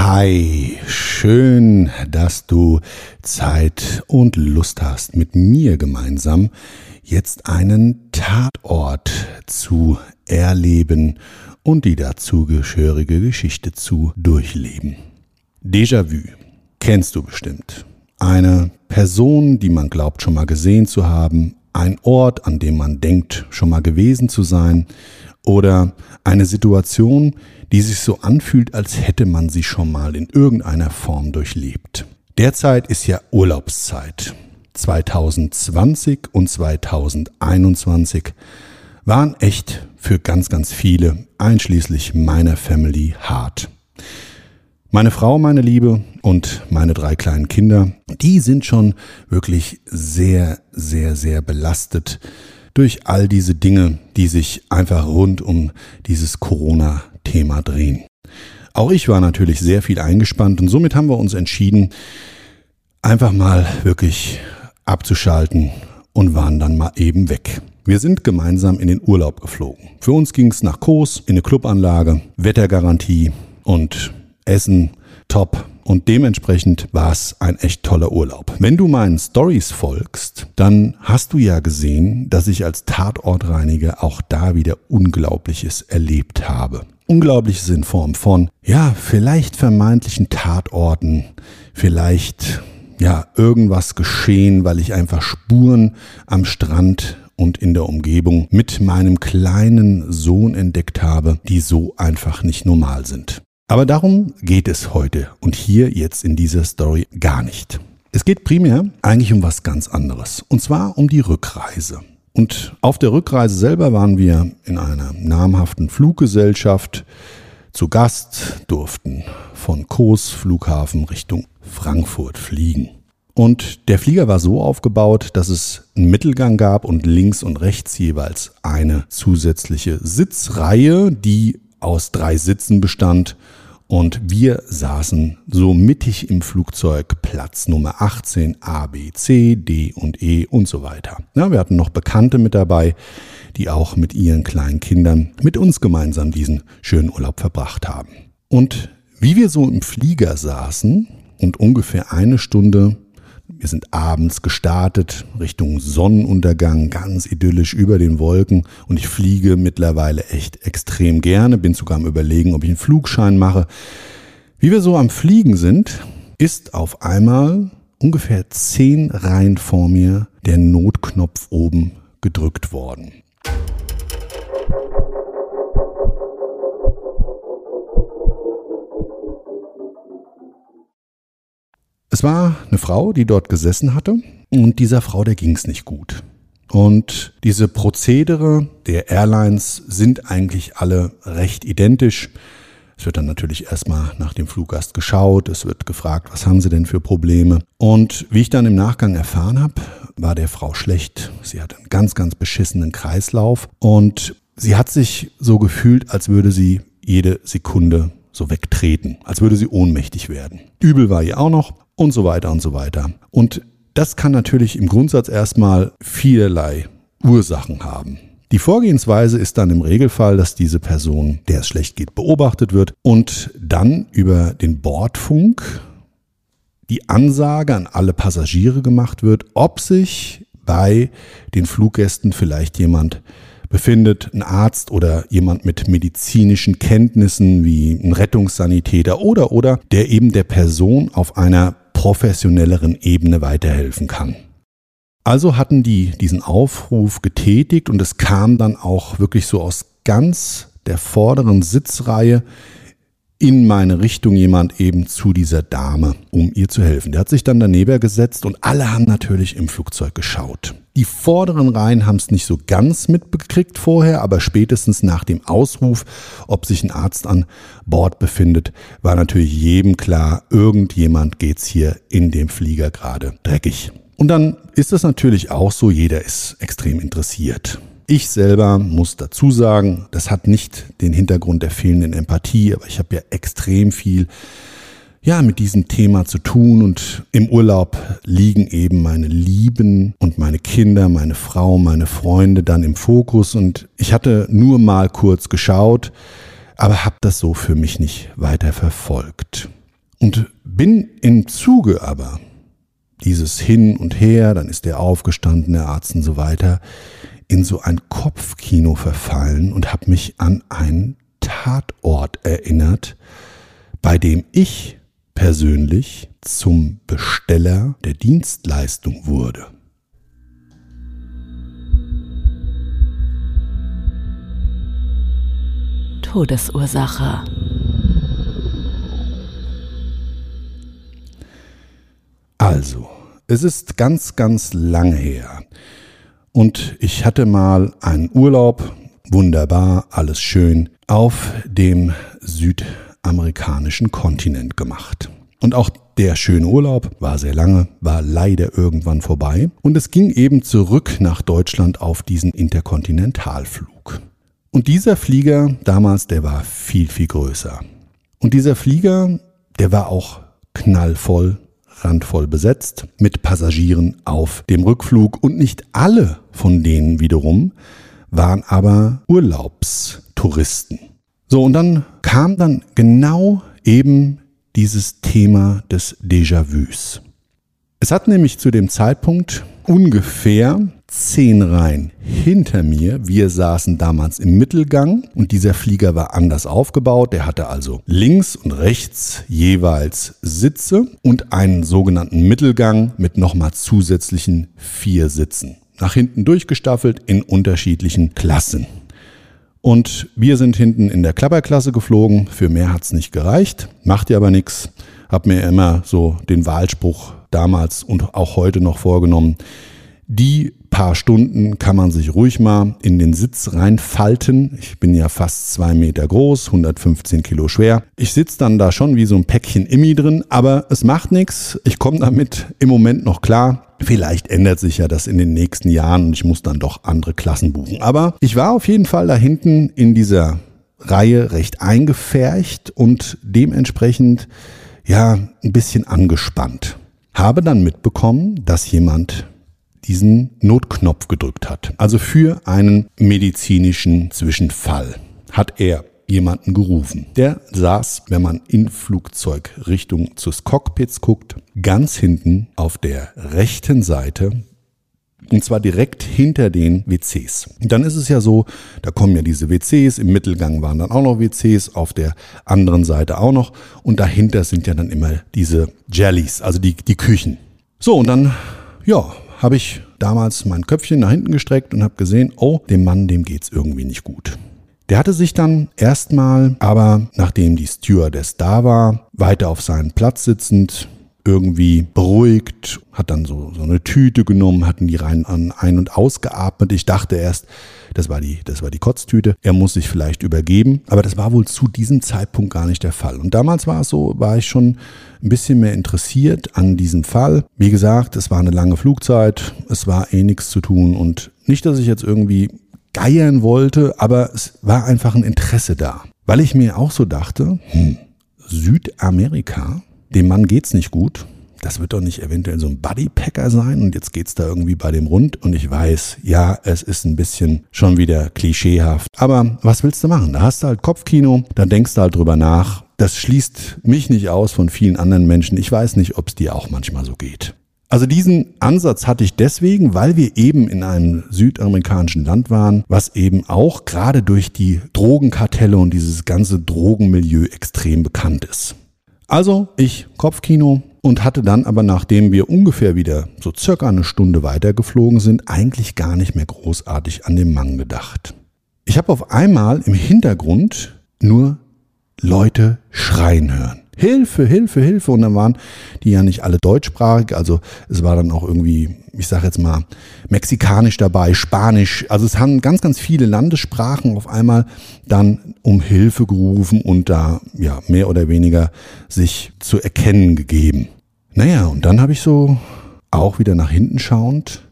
Hi, schön, dass du Zeit und Lust hast, mit mir gemeinsam jetzt einen Tatort zu erleben und die dazugehörige Geschichte zu durchleben. Déjà-vu kennst du bestimmt. Eine Person, die man glaubt schon mal gesehen zu haben, ein Ort, an dem man denkt schon mal gewesen zu sein oder eine Situation, die sich so anfühlt, als hätte man sie schon mal in irgendeiner Form durchlebt. Derzeit ist ja Urlaubszeit. 2020 und 2021 waren echt für ganz, ganz viele, einschließlich meiner Family, hart. Meine Frau, meine Liebe und meine drei kleinen Kinder, die sind schon wirklich sehr, sehr, sehr belastet durch all diese Dinge, die sich einfach rund um dieses Corona-Thema drehen. Auch ich war natürlich sehr viel eingespannt und somit haben wir uns entschieden, einfach mal wirklich abzuschalten und waren dann mal eben weg. Wir sind gemeinsam in den Urlaub geflogen. Für uns ging es nach Kos in eine Clubanlage, Wettergarantie und Essen top. Und dementsprechend war es ein echt toller Urlaub. Wenn du meinen Stories folgst, dann hast du ja gesehen, dass ich als Tatortreiniger auch da wieder Unglaubliches erlebt habe. Unglaubliches in Form von, ja, vielleicht vermeintlichen Tatorten, vielleicht, ja, irgendwas geschehen, weil ich einfach Spuren am Strand und in der Umgebung mit meinem kleinen Sohn entdeckt habe, die so einfach nicht normal sind. Aber darum geht es heute und hier jetzt in dieser Story gar nicht. Es geht primär eigentlich um was ganz anderes. Und zwar um die Rückreise. Und auf der Rückreise selber waren wir in einer namhaften Fluggesellschaft zu Gast, durften von Kos Flughafen Richtung Frankfurt fliegen. Und der Flieger war so aufgebaut, dass es einen Mittelgang gab und links und rechts jeweils eine zusätzliche Sitzreihe, die aus drei Sitzen bestand und wir saßen so mittig im Flugzeug Platz Nummer 18, A, B, C, D und E und so weiter. Ja, wir hatten noch Bekannte mit dabei, die auch mit ihren kleinen Kindern mit uns gemeinsam diesen schönen Urlaub verbracht haben. Und wie wir so im Flieger saßen und ungefähr eine Stunde wir sind abends gestartet Richtung Sonnenuntergang, ganz idyllisch über den Wolken und ich fliege mittlerweile echt extrem gerne, bin sogar am überlegen, ob ich einen Flugschein mache. Wie wir so am Fliegen sind, ist auf einmal ungefähr zehn Reihen vor mir der Notknopf oben gedrückt worden. Es war eine Frau, die dort gesessen hatte und dieser Frau, der ging es nicht gut. Und diese Prozedere der Airlines sind eigentlich alle recht identisch. Es wird dann natürlich erstmal nach dem Fluggast geschaut, es wird gefragt, was haben sie denn für Probleme. Und wie ich dann im Nachgang erfahren habe, war der Frau schlecht. Sie hatte einen ganz, ganz beschissenen Kreislauf und sie hat sich so gefühlt, als würde sie jede Sekunde so wegtreten, als würde sie ohnmächtig werden. Übel war ihr auch noch und so weiter und so weiter. Und das kann natürlich im Grundsatz erstmal vielerlei Ursachen haben. Die Vorgehensweise ist dann im Regelfall, dass diese Person, der es schlecht geht, beobachtet wird und dann über den Bordfunk die Ansage an alle Passagiere gemacht wird, ob sich bei den Fluggästen vielleicht jemand befindet, ein Arzt oder jemand mit medizinischen Kenntnissen wie ein Rettungssanitäter oder oder der eben der Person auf einer professionelleren Ebene weiterhelfen kann. Also hatten die diesen Aufruf getätigt und es kam dann auch wirklich so aus ganz der vorderen Sitzreihe in meine Richtung jemand eben zu dieser Dame, um ihr zu helfen. Der hat sich dann daneben gesetzt und alle haben natürlich im Flugzeug geschaut. Die vorderen Reihen haben es nicht so ganz mitbekriegt vorher, aber spätestens nach dem Ausruf, ob sich ein Arzt an Bord befindet, war natürlich jedem klar, irgendjemand geht's hier in dem Flieger gerade dreckig. Und dann ist es natürlich auch so, jeder ist extrem interessiert. Ich selber muss dazu sagen, das hat nicht den Hintergrund der fehlenden Empathie, aber ich habe ja extrem viel ja, mit diesem Thema zu tun und im Urlaub liegen eben meine Lieben und meine Kinder, meine Frau, meine Freunde dann im Fokus und ich hatte nur mal kurz geschaut, aber habe das so für mich nicht weiter verfolgt. Und bin im Zuge aber dieses Hin und Her, dann ist der aufgestanden, der Arzt und so weiter, in so ein Kopfkino verfallen und habe mich an einen Tatort erinnert, bei dem ich persönlich zum Besteller der Dienstleistung wurde. Todesursache. Also, es ist ganz, ganz lange her. Und ich hatte mal einen Urlaub, wunderbar, alles schön, auf dem südamerikanischen Kontinent gemacht. Und auch der schöne Urlaub war sehr lange, war leider irgendwann vorbei. Und es ging eben zurück nach Deutschland auf diesen Interkontinentalflug. Und dieser Flieger damals, der war viel, viel größer. Und dieser Flieger, der war auch knallvoll randvoll besetzt mit Passagieren auf dem Rückflug und nicht alle von denen wiederum waren aber Urlaubstouristen. So, und dann kam dann genau eben dieses Thema des Déjà-vus. Es hat nämlich zu dem Zeitpunkt ungefähr zehn Reihen hinter mir. Wir saßen damals im Mittelgang und dieser Flieger war anders aufgebaut. Der hatte also links und rechts jeweils Sitze und einen sogenannten Mittelgang mit nochmal zusätzlichen vier Sitzen. Nach hinten durchgestaffelt in unterschiedlichen Klassen. Und wir sind hinten in der Klapperklasse geflogen. Für mehr hat's nicht gereicht. Macht ja aber nichts. Hab mir immer so den Wahlspruch damals und auch heute noch vorgenommen. Die paar Stunden kann man sich ruhig mal in den Sitz reinfalten. Ich bin ja fast zwei Meter groß, 115 Kilo schwer. Ich sitze dann da schon wie so ein Päckchen Immi drin, aber es macht nichts. Ich komme damit im Moment noch klar. Vielleicht ändert sich ja das in den nächsten Jahren und ich muss dann doch andere Klassen buchen. Aber ich war auf jeden Fall da hinten in dieser Reihe recht eingefärcht und dementsprechend ja ein bisschen angespannt. Habe dann mitbekommen, dass jemand diesen Notknopf gedrückt hat. Also für einen medizinischen Zwischenfall hat er jemanden gerufen. Der saß, wenn man in Flugzeug Richtung des Cockpits guckt, ganz hinten auf der rechten Seite und zwar direkt hinter den WCs. Dann ist es ja so, da kommen ja diese WCs, im Mittelgang waren dann auch noch WCs, auf der anderen Seite auch noch und dahinter sind ja dann immer diese Jellies, also die, die Küchen. So, und dann, ja, habe ich damals mein Köpfchen nach hinten gestreckt und habe gesehen, oh, dem Mann, dem geht's irgendwie nicht gut. Der hatte sich dann erstmal, aber nachdem die Stewardess da war, weiter auf seinen Platz sitzend, irgendwie beruhigt, hat dann so, so eine Tüte genommen, hatten die rein an ein- und ausgeatmet. Ich dachte erst, das war die, das war die Kotztüte. Er muss sich vielleicht übergeben, aber das war wohl zu diesem Zeitpunkt gar nicht der Fall. Und damals war es so, war ich schon ein bisschen mehr interessiert an diesem Fall. Wie gesagt, es war eine lange Flugzeit, es war eh nichts zu tun und nicht, dass ich jetzt irgendwie geiern wollte, aber es war einfach ein Interesse da. Weil ich mir auch so dachte, hm, Südamerika, dem Mann geht's nicht gut. Das wird doch nicht eventuell so ein Buddypacker sein und jetzt geht's da irgendwie bei dem rund und ich weiß, ja, es ist ein bisschen schon wieder klischeehaft. Aber was willst du machen? Da hast du halt Kopfkino, da denkst du halt drüber nach das schließt mich nicht aus von vielen anderen Menschen. Ich weiß nicht, ob es dir auch manchmal so geht. Also diesen Ansatz hatte ich deswegen, weil wir eben in einem südamerikanischen Land waren, was eben auch gerade durch die Drogenkartelle und dieses ganze Drogenmilieu extrem bekannt ist. Also ich Kopfkino und hatte dann aber, nachdem wir ungefähr wieder so circa eine Stunde weiter geflogen sind, eigentlich gar nicht mehr großartig an den Mann gedacht. Ich habe auf einmal im Hintergrund nur Leute schreien hören. Hilfe, Hilfe, Hilfe. Und dann waren die ja nicht alle deutschsprachig. Also es war dann auch irgendwie, ich sage jetzt mal, mexikanisch dabei, Spanisch. Also es haben ganz, ganz viele Landessprachen auf einmal dann um Hilfe gerufen und da ja mehr oder weniger sich zu erkennen gegeben. Naja, und dann habe ich so auch wieder nach hinten schauend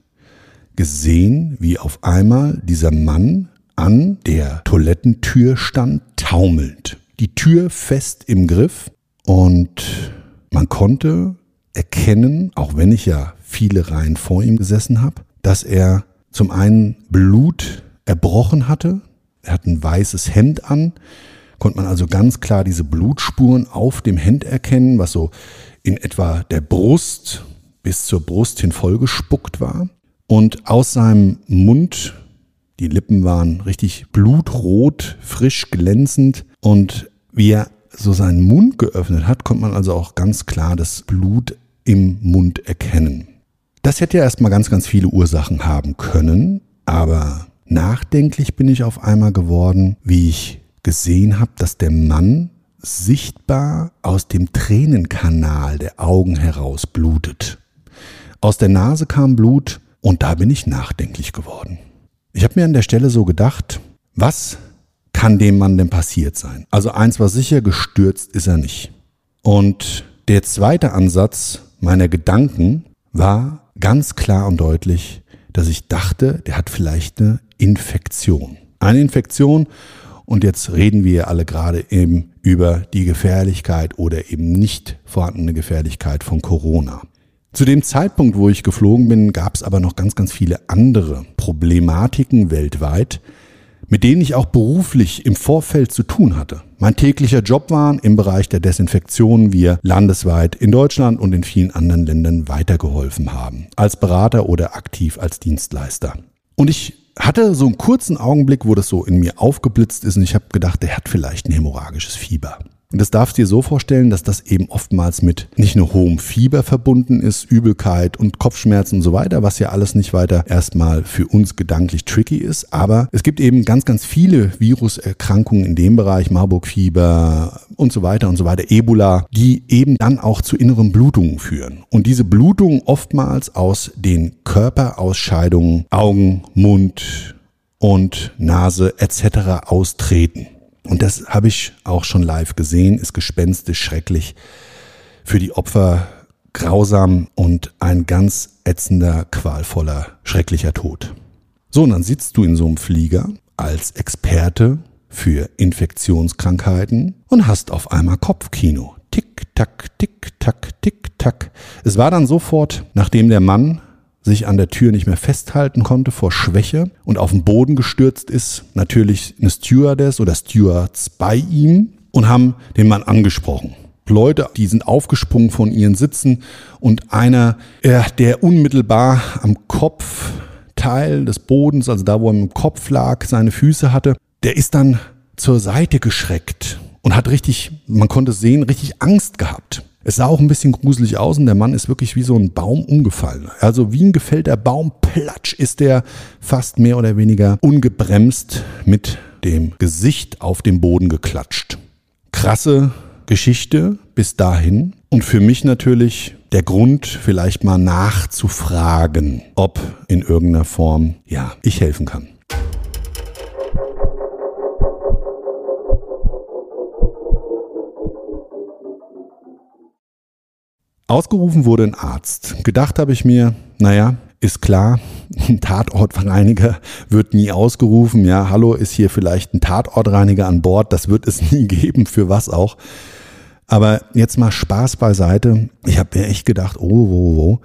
gesehen, wie auf einmal dieser Mann an der Toilettentür stand, taumelnd. Die Tür fest im Griff und man konnte erkennen, auch wenn ich ja viele Reihen vor ihm gesessen habe, dass er zum einen Blut erbrochen hatte. Er hat ein weißes Hemd an, konnte man also ganz klar diese Blutspuren auf dem Hemd erkennen, was so in etwa der Brust bis zur Brust hin vollgespuckt war. Und aus seinem Mund, die Lippen waren richtig blutrot, frisch glänzend und wie er so seinen Mund geöffnet hat, konnte man also auch ganz klar das Blut im Mund erkennen. Das hätte ja erstmal ganz, ganz viele Ursachen haben können, aber nachdenklich bin ich auf einmal geworden, wie ich gesehen habe, dass der Mann sichtbar aus dem Tränenkanal der Augen heraus blutet. Aus der Nase kam Blut und da bin ich nachdenklich geworden. Ich habe mir an der Stelle so gedacht, was kann dem Mann denn passiert sein? Also eins war sicher, gestürzt ist er nicht. Und der zweite Ansatz meiner Gedanken war ganz klar und deutlich, dass ich dachte, der hat vielleicht eine Infektion. Eine Infektion und jetzt reden wir alle gerade eben über die Gefährlichkeit oder eben nicht vorhandene Gefährlichkeit von Corona. Zu dem Zeitpunkt, wo ich geflogen bin, gab es aber noch ganz, ganz viele andere Problematiken weltweit, mit denen ich auch beruflich im Vorfeld zu tun hatte. Mein täglicher Job war im Bereich der Desinfektion wir landesweit in Deutschland und in vielen anderen Ländern weitergeholfen haben, als Berater oder aktiv als Dienstleister. Und ich hatte so einen kurzen Augenblick, wo das so in mir aufgeblitzt ist und ich habe gedacht, der hat vielleicht ein hämorrhagisches Fieber. Und das darfst du dir so vorstellen, dass das eben oftmals mit nicht nur hohem Fieber verbunden ist, Übelkeit und Kopfschmerzen und so weiter, was ja alles nicht weiter erstmal für uns gedanklich tricky ist. Aber es gibt eben ganz, ganz viele Viruserkrankungen in dem Bereich, Marburg-Fieber und so weiter und so weiter, Ebola, die eben dann auch zu inneren Blutungen führen. Und diese Blutungen oftmals aus den Körperausscheidungen, Augen, Mund und Nase etc. austreten. Und das habe ich auch schon live gesehen, ist gespenstisch schrecklich. Für die Opfer grausam und ein ganz ätzender, qualvoller, schrecklicher Tod. So, und dann sitzt du in so einem Flieger als Experte für Infektionskrankheiten und hast auf einmal Kopfkino. Tick, tack, tick, tack, tick, tack. Es war dann sofort, nachdem der Mann sich an der Tür nicht mehr festhalten konnte vor Schwäche und auf den Boden gestürzt ist, natürlich eine Stewardess oder Stewards bei ihm und haben den Mann angesprochen. Leute, die sind aufgesprungen von ihren Sitzen und einer, der unmittelbar am Kopfteil des Bodens, also da, wo er im Kopf lag, seine Füße hatte, der ist dann zur Seite geschreckt und hat richtig, man konnte sehen, richtig Angst gehabt. Es sah auch ein bisschen gruselig aus und der Mann ist wirklich wie so ein Baum umgefallen. Also wie ein gefällter Baum, platsch ist der fast mehr oder weniger ungebremst mit dem Gesicht auf den Boden geklatscht. Krasse Geschichte bis dahin und für mich natürlich der Grund, vielleicht mal nachzufragen, ob in irgendeiner Form, ja, ich helfen kann. Ausgerufen wurde ein Arzt. Gedacht habe ich mir, naja, ist klar, ein Tatortreiniger wird nie ausgerufen. Ja, hallo, ist hier vielleicht ein Tatortreiniger an Bord? Das wird es nie geben, für was auch. Aber jetzt mal Spaß beiseite. Ich habe mir echt gedacht, oh, oh, oh,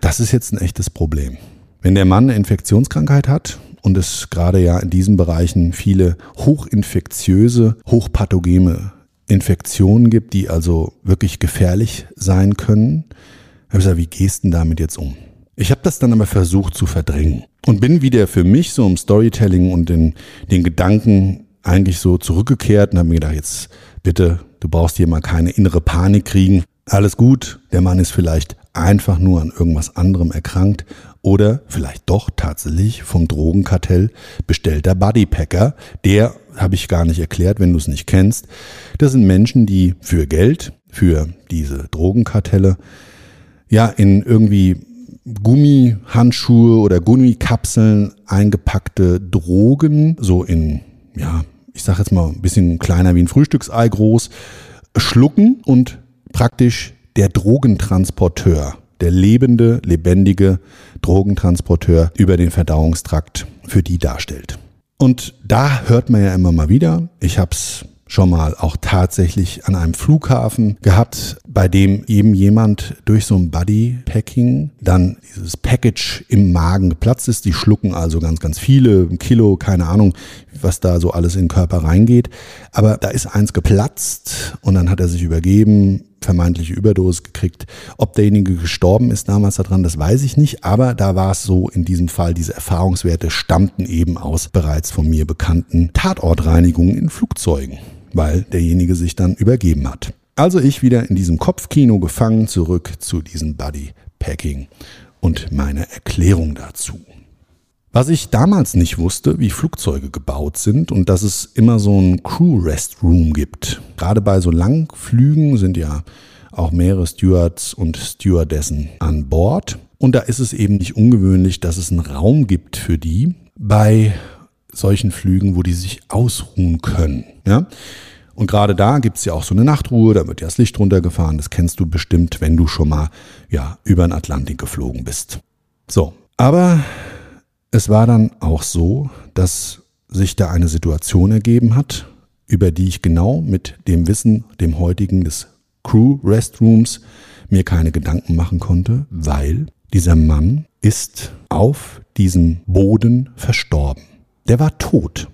das ist jetzt ein echtes Problem. Wenn der Mann eine Infektionskrankheit hat und es gerade ja in diesen Bereichen viele hochinfektiöse, hochpathogene Infektionen gibt, die also wirklich gefährlich sein können. Ich habe gesagt, wie gehst du damit jetzt um? Ich habe das dann aber versucht zu verdrängen und bin wieder für mich so im Storytelling und in den Gedanken eigentlich so zurückgekehrt und habe mir gedacht, jetzt bitte, du brauchst hier mal keine innere Panik kriegen. Alles gut, der Mann ist vielleicht einfach nur an irgendwas anderem erkrankt oder vielleicht doch tatsächlich vom Drogenkartell bestellter Bodypacker. Der habe ich gar nicht erklärt, wenn du es nicht kennst. Das sind Menschen, die für Geld, für diese Drogenkartelle, ja, in irgendwie Gummihandschuhe oder Gummikapseln eingepackte Drogen, so in, ja, ich sag jetzt mal ein bisschen kleiner wie ein Frühstücksei groß, schlucken und praktisch der Drogentransporteur, der lebende, lebendige Drogentransporteur über den Verdauungstrakt für die darstellt. Und da hört man ja immer mal wieder, ich habe es schon mal auch tatsächlich an einem Flughafen gehabt, bei dem eben jemand durch so ein Bodypacking dann dieses Package im Magen geplatzt ist. Die schlucken also ganz, ganz viele, ein Kilo, keine Ahnung, was da so alles in den Körper reingeht. Aber da ist eins geplatzt und dann hat er sich übergeben, vermeintliche Überdosis gekriegt. Ob derjenige gestorben ist damals daran, das weiß ich nicht. Aber da war es so in diesem Fall, diese Erfahrungswerte stammten eben aus bereits von mir bekannten Tatortreinigungen in Flugzeugen weil derjenige sich dann übergeben hat. Also ich wieder in diesem Kopfkino gefangen zurück zu diesem Bodypacking und meine Erklärung dazu. Was ich damals nicht wusste, wie Flugzeuge gebaut sind und dass es immer so ein Crew Restroom gibt. Gerade bei so Langflügen sind ja auch mehrere Stewards und Stewardessen an Bord. Und da ist es eben nicht ungewöhnlich, dass es einen Raum gibt für die bei solchen Flügen, wo die sich ausruhen können. Ja? Und gerade da gibt's ja auch so eine Nachtruhe, da wird ja das Licht runtergefahren. Das kennst du bestimmt, wenn du schon mal ja, über den Atlantik geflogen bist. So, aber es war dann auch so, dass sich da eine Situation ergeben hat, über die ich genau mit dem Wissen, dem heutigen des Crew Restrooms, mir keine Gedanken machen konnte, weil dieser Mann ist auf diesem Boden verstorben der war tot.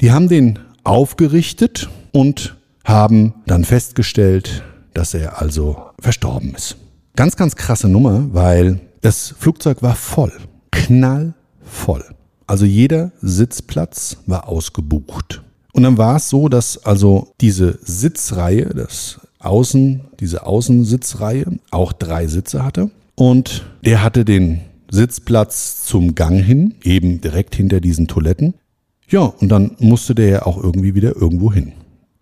Die haben den aufgerichtet und haben dann festgestellt, dass er also verstorben ist. Ganz, ganz krasse Nummer, weil das Flugzeug war voll, knallvoll. Also jeder Sitzplatz war ausgebucht. Und dann war es so, dass also diese Sitzreihe, das Außen, diese Außensitzreihe auch drei Sitze hatte. Und der hatte den Sitzplatz zum Gang hin, eben direkt hinter diesen Toiletten. Ja, und dann musste der ja auch irgendwie wieder irgendwo hin.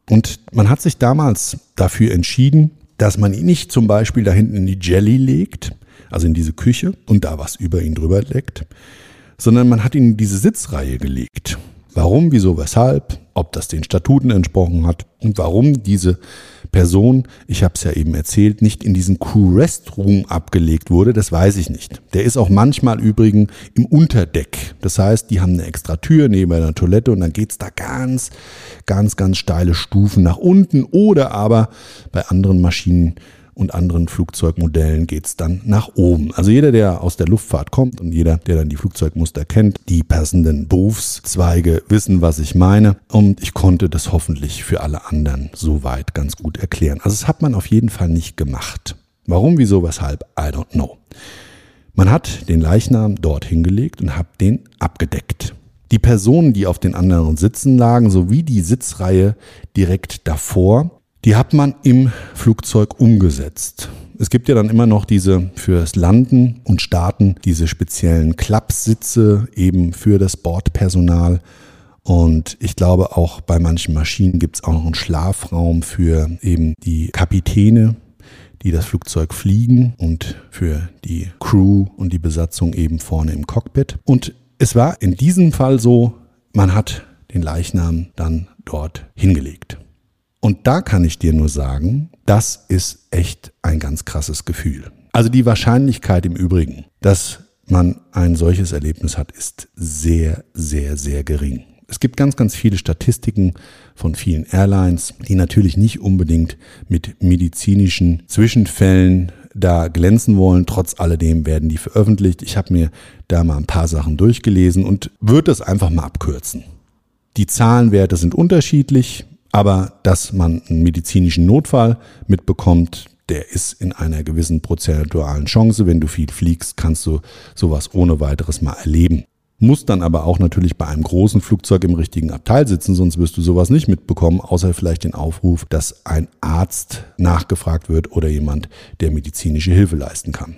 Und man hat sich damals dafür entschieden, dass man ihn nicht zum Beispiel da hinten in die Jelly legt, also in diese Küche und da was über ihn drüber leckt, sondern man hat ihn in diese Sitzreihe gelegt. Warum, wieso, weshalb, ob das den Statuten entsprochen hat und warum diese Person, ich habe es ja eben erzählt, nicht in diesen Crew-Restroom abgelegt wurde, das weiß ich nicht. Der ist auch manchmal übrigens im Unterdeck. Das heißt, die haben eine extra Tür neben einer Toilette und dann geht's da ganz, ganz, ganz steile Stufen nach unten oder aber bei anderen Maschinen und anderen Flugzeugmodellen geht's dann nach oben. Also jeder, der aus der Luftfahrt kommt und jeder, der dann die Flugzeugmuster kennt, die passenden Berufszweige wissen, was ich meine. Und ich konnte das hoffentlich für alle anderen soweit ganz gut erklären. Also das hat man auf jeden Fall nicht gemacht. Warum, wieso, weshalb, I don't know. Man hat den Leichnam dort hingelegt und hat den abgedeckt. Die Personen, die auf den anderen Sitzen lagen, sowie die Sitzreihe direkt davor, die hat man im Flugzeug umgesetzt. Es gibt ja dann immer noch diese fürs Landen und Starten, diese speziellen Klappsitze eben für das Bordpersonal. Und ich glaube, auch bei manchen Maschinen gibt es auch noch einen Schlafraum für eben die Kapitäne, die das Flugzeug fliegen und für die Crew und die Besatzung eben vorne im Cockpit. Und es war in diesem Fall so, man hat den Leichnam dann dort hingelegt. Und da kann ich dir nur sagen, das ist echt ein ganz krasses Gefühl. Also die Wahrscheinlichkeit im Übrigen, dass man ein solches Erlebnis hat, ist sehr, sehr, sehr gering. Es gibt ganz, ganz viele Statistiken von vielen Airlines, die natürlich nicht unbedingt mit medizinischen Zwischenfällen da glänzen wollen. Trotz alledem werden die veröffentlicht. Ich habe mir da mal ein paar Sachen durchgelesen und würde das einfach mal abkürzen. Die Zahlenwerte sind unterschiedlich Aber dass man einen medizinischen Notfall mitbekommt, der ist in einer gewissen prozentualen Chance. Wenn du viel fliegst, kannst du sowas ohne weiteres mal erleben. Muss dann aber auch natürlich bei einem großen Flugzeug im richtigen Abteil sitzen, sonst wirst du sowas nicht mitbekommen, außer vielleicht den Aufruf, dass ein Arzt nachgefragt wird oder jemand, der medizinische Hilfe leisten kann.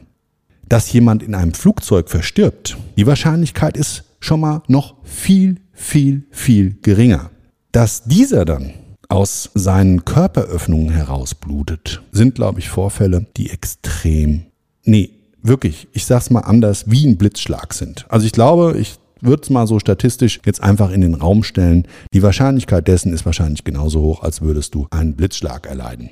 Dass jemand in einem Flugzeug verstirbt, die Wahrscheinlichkeit ist schon mal noch viel, viel, viel geringer. Dass dieser dann aus seinen Körperöffnungen herausblutet, sind, glaube ich, Vorfälle, die extrem, nee, wirklich, ich sag's mal anders, wie ein Blitzschlag sind. Also ich glaube, ich würde es mal so statistisch jetzt einfach in den Raum stellen. Die Wahrscheinlichkeit dessen ist wahrscheinlich genauso hoch, als würdest du einen Blitzschlag erleiden.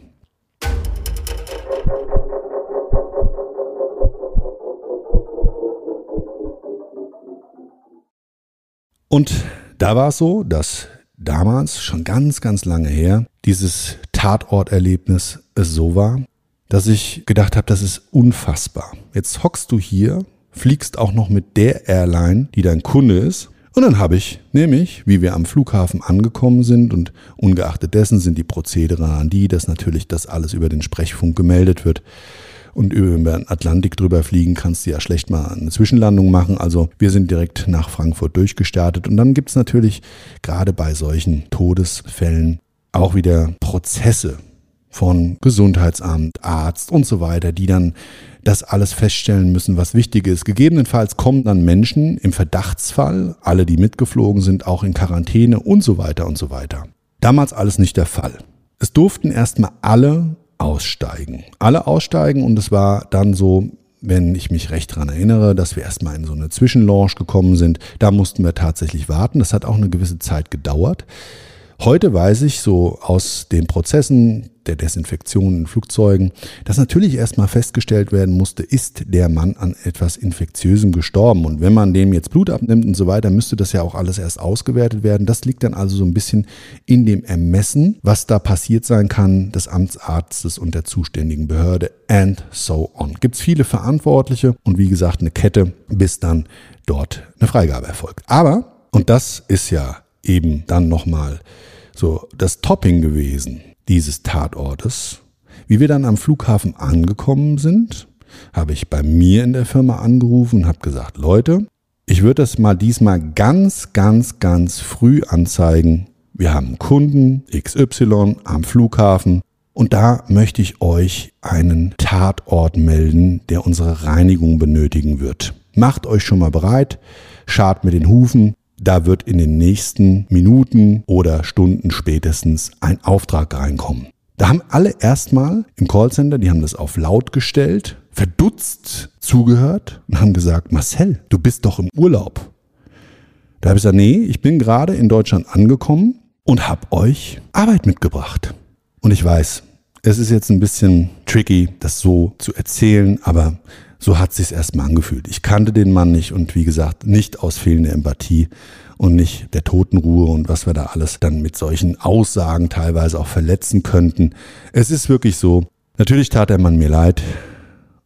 Und da war es so, dass damals, schon ganz, ganz lange her, dieses Tatorterlebnis es so war, dass ich gedacht habe, das ist unfassbar. Jetzt hockst du hier, fliegst auch noch mit der Airline, die dein Kunde ist. Und dann habe ich nämlich, wie wir am Flughafen angekommen sind und ungeachtet dessen sind die Prozedere an die, dass natürlich das alles über den Sprechfunk gemeldet wird, und über den Atlantik drüber fliegen kannst du ja schlecht mal eine Zwischenlandung machen. Also wir sind direkt nach Frankfurt durchgestartet. Und dann gibt es natürlich gerade bei solchen Todesfällen auch wieder Prozesse von Gesundheitsamt, Arzt und so weiter, die dann das alles feststellen müssen, was wichtig ist. Gegebenenfalls kommen dann Menschen im Verdachtsfall, alle, die mitgeflogen sind, auch in Quarantäne und so weiter und so weiter. Damals alles nicht der Fall. Es durften erstmal alle aussteigen. Alle aussteigen und es war dann so, wenn ich mich recht daran erinnere, dass wir erstmal in so eine Zwischenlaunch gekommen sind. Da mussten wir tatsächlich warten. Das hat auch eine gewisse Zeit gedauert. Heute weiß ich so aus den Prozessen der Desinfektion in Flugzeugen, dass natürlich erstmal festgestellt werden musste, ist der Mann an etwas Infektiösem gestorben. Und wenn man dem jetzt Blut abnimmt und so weiter, müsste das ja auch alles erst ausgewertet werden. Das liegt dann also so ein bisschen in dem Ermessen, was da passiert sein kann, des Amtsarztes und der zuständigen Behörde and so on. Gibt es viele Verantwortliche und wie gesagt eine Kette, bis dann dort eine Freigabe erfolgt. Aber, und das ist ja eben dann nochmal so das Topping gewesen dieses Tatortes. Wie wir dann am Flughafen angekommen sind, habe ich bei mir in der Firma angerufen und habe gesagt, Leute, ich würde das mal diesmal ganz, ganz, ganz früh anzeigen. Wir haben Kunden XY am Flughafen und da möchte ich euch einen Tatort melden, der unsere Reinigung benötigen wird. Macht euch schon mal bereit, schart mit den Hufen, da wird in den nächsten Minuten oder Stunden spätestens ein Auftrag reinkommen. Da haben alle erstmal im Callcenter, die haben das auf laut gestellt, verdutzt zugehört und haben gesagt, Marcel, du bist doch im Urlaub. Da habe ich gesagt, nee, ich bin gerade in Deutschland angekommen und habe euch Arbeit mitgebracht. Und ich weiß, es ist jetzt ein bisschen tricky, das so zu erzählen, aber so hat sich's erstmal angefühlt. Ich kannte den Mann nicht und wie gesagt, nicht aus fehlender Empathie und nicht der Totenruhe und was wir da alles dann mit solchen Aussagen teilweise auch verletzen könnten. Es ist wirklich so. Natürlich tat der Mann mir leid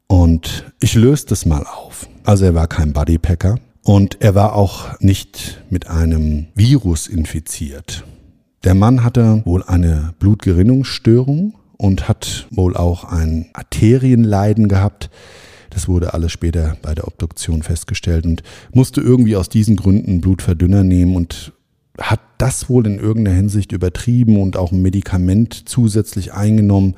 und ich löste es mal auf. Also er war kein Bodypacker und er war auch nicht mit einem Virus infiziert. Der Mann hatte wohl eine Blutgerinnungsstörung und hat wohl auch ein Arterienleiden gehabt. Das wurde alles später bei der Obduktion festgestellt und musste irgendwie aus diesen Gründen Blutverdünner nehmen und hat das wohl in irgendeiner Hinsicht übertrieben und auch ein Medikament zusätzlich eingenommen,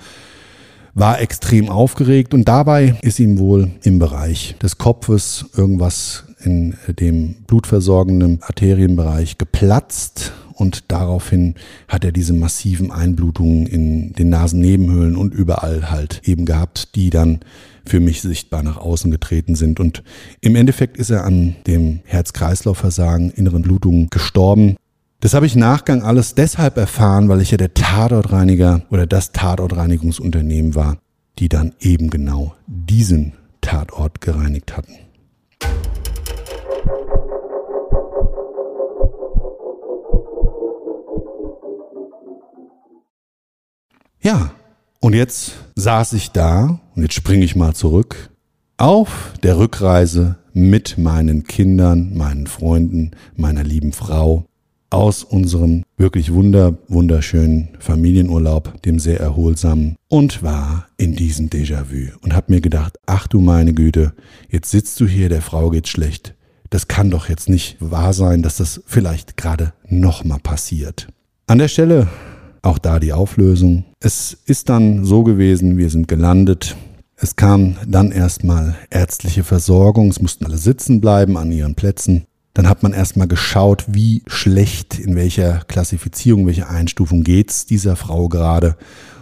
war extrem aufgeregt und dabei ist ihm wohl im Bereich des Kopfes irgendwas in dem blutversorgenden Arterienbereich geplatzt und daraufhin hat er diese massiven Einblutungen in den Nasennebenhöhlen und überall halt eben gehabt, die dann für mich sichtbar nach außen getreten sind. Und im Endeffekt ist er an dem Herz-Kreislauf-Versagen, inneren Blutungen gestorben. Das habe ich im Nachgang alles deshalb erfahren, weil ich ja der Tatortreiniger oder das Tatortreinigungsunternehmen war, die dann eben genau diesen Tatort gereinigt hatten. Ja, und jetzt saß ich da, und jetzt springe ich mal zurück, auf der Rückreise mit meinen Kindern, meinen Freunden, meiner lieben Frau. aus unserem wirklich wunder, wunderschönen Familienurlaub, dem sehr erholsamen, und war in diesem Déjà-vu und habe mir gedacht, ach du meine Güte, jetzt sitzt du hier, der Frau geht's schlecht. Das kann doch jetzt nicht wahr sein, dass das vielleicht gerade nochmal passiert. An der Stelle auch da die Auflösung. Es ist dann so gewesen, wir sind gelandet. Es kam dann erstmal ärztliche Versorgung. Es mussten alle sitzen bleiben an ihren Plätzen. Dann hat man erstmal geschaut, wie schlecht, in welcher Klassifizierung, welche Einstufung geht's dieser Frau gerade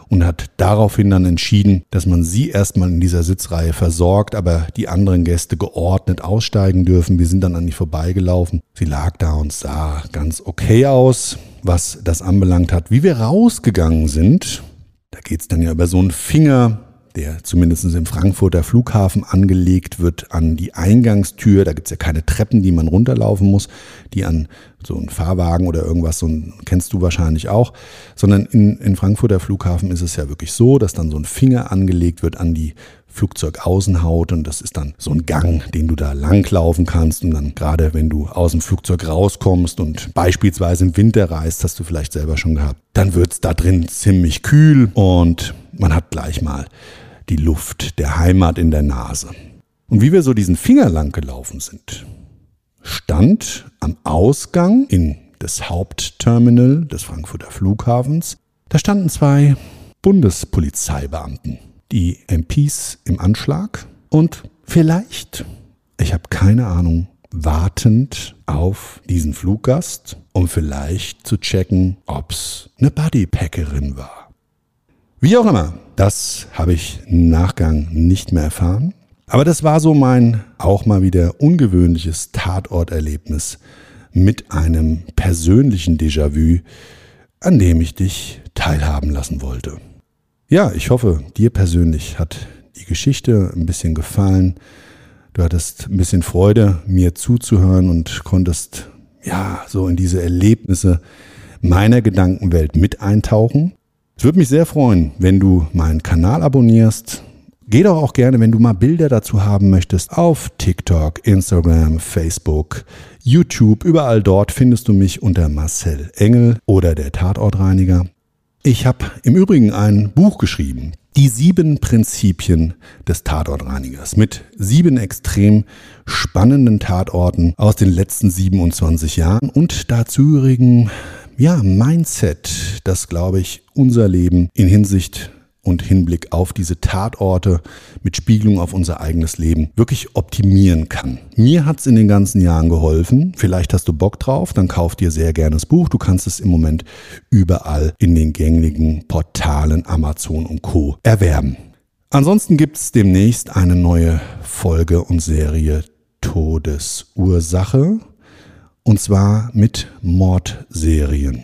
und hat daraufhin dann entschieden, dass man sie erstmal in dieser Sitzreihe versorgt, aber die anderen Gäste geordnet aussteigen dürfen. Wir sind dann an ihr vorbeigelaufen. Sie lag da und sah ganz okay aus, was das anbelangt hat. Wie wir rausgegangen sind, da geht's dann ja über so einen Finger, der zumindest im Frankfurter Flughafen angelegt wird an die Eingangstür. Da gibt's ja keine Treppen, die man runterlaufen muss, die an so einen Fahrwagen oder irgendwas, so ein, kennst du wahrscheinlich auch, sondern in, in Frankfurter Flughafen ist es ja wirklich so, dass dann so ein Finger angelegt wird an die Flugzeugaußenhaut und das ist dann so ein Gang, den du da langlaufen kannst und dann gerade wenn du aus dem Flugzeug rauskommst und beispielsweise im Winter reist, hast du vielleicht selber schon gehabt, dann wird's da drin ziemlich kühl und man hat gleich mal die Luft der Heimat in der Nase. Und wie wir so diesen Finger lang gelaufen sind, stand am Ausgang in das Hauptterminal des Frankfurter Flughafens, da standen zwei Bundespolizeibeamten, die MPs im Anschlag und vielleicht, ich habe keine Ahnung, wartend auf diesen Fluggast, um vielleicht zu checken, ob's eine Buddypackerin war. Wie auch immer, das habe ich im Nachgang nicht mehr erfahren. Aber das war so mein auch mal wieder ungewöhnliches Tatorterlebnis mit einem persönlichen Déjà-vu, an dem ich dich teilhaben lassen wollte. Ja, ich hoffe, dir persönlich hat die Geschichte ein bisschen gefallen. Du hattest ein bisschen Freude, mir zuzuhören und konntest ja so in diese Erlebnisse meiner Gedankenwelt mit eintauchen. Es würde mich sehr freuen, wenn du meinen Kanal abonnierst. Geh doch auch gerne, wenn du mal Bilder dazu haben möchtest, auf TikTok, Instagram, Facebook, YouTube. Überall dort findest du mich unter Marcel Engel oder der Tatortreiniger. Ich habe im Übrigen ein Buch geschrieben, die sieben Prinzipien des Tatortreinigers mit sieben extrem spannenden Tatorten aus den letzten 27 Jahren und dazugehörigen ja, Mindset, das glaube ich unser Leben in Hinsicht und Hinblick auf diese Tatorte mit Spiegelung auf unser eigenes Leben wirklich optimieren kann. Mir hat's in den ganzen Jahren geholfen. Vielleicht hast du Bock drauf, dann kauf dir sehr gerne das Buch. Du kannst es im Moment überall in den gängigen Portalen Amazon und Co. erwerben. Ansonsten gibt's demnächst eine neue Folge und Serie Todesursache und zwar mit Mordserien.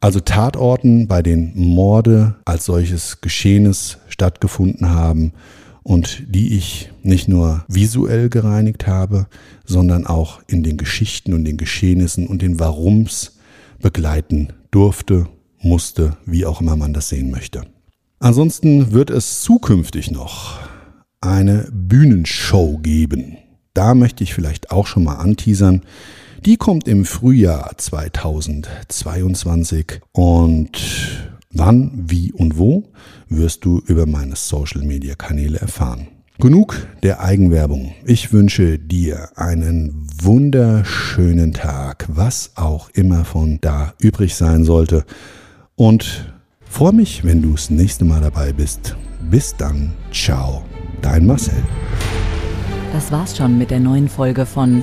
Also Tatorten, bei denen Morde als solches Geschehenes stattgefunden haben und die ich nicht nur visuell gereinigt habe, sondern auch in den Geschichten und den Geschehnissen und den Warums begleiten durfte, musste, wie auch immer man das sehen möchte. Ansonsten wird es zukünftig noch eine Bühnenshow geben. Da möchte ich vielleicht auch schon mal anteasern. Die kommt im Frühjahr 2022 und wann, wie und wo wirst du über meine Social-Media-Kanäle erfahren. Genug der Eigenwerbung. Ich wünsche dir einen wunderschönen Tag, was auch immer von da übrig sein sollte. Und freue mich, wenn du das nächste Mal dabei bist. Bis dann. Ciao. Dein Marcel. Das war's schon mit der neuen Folge von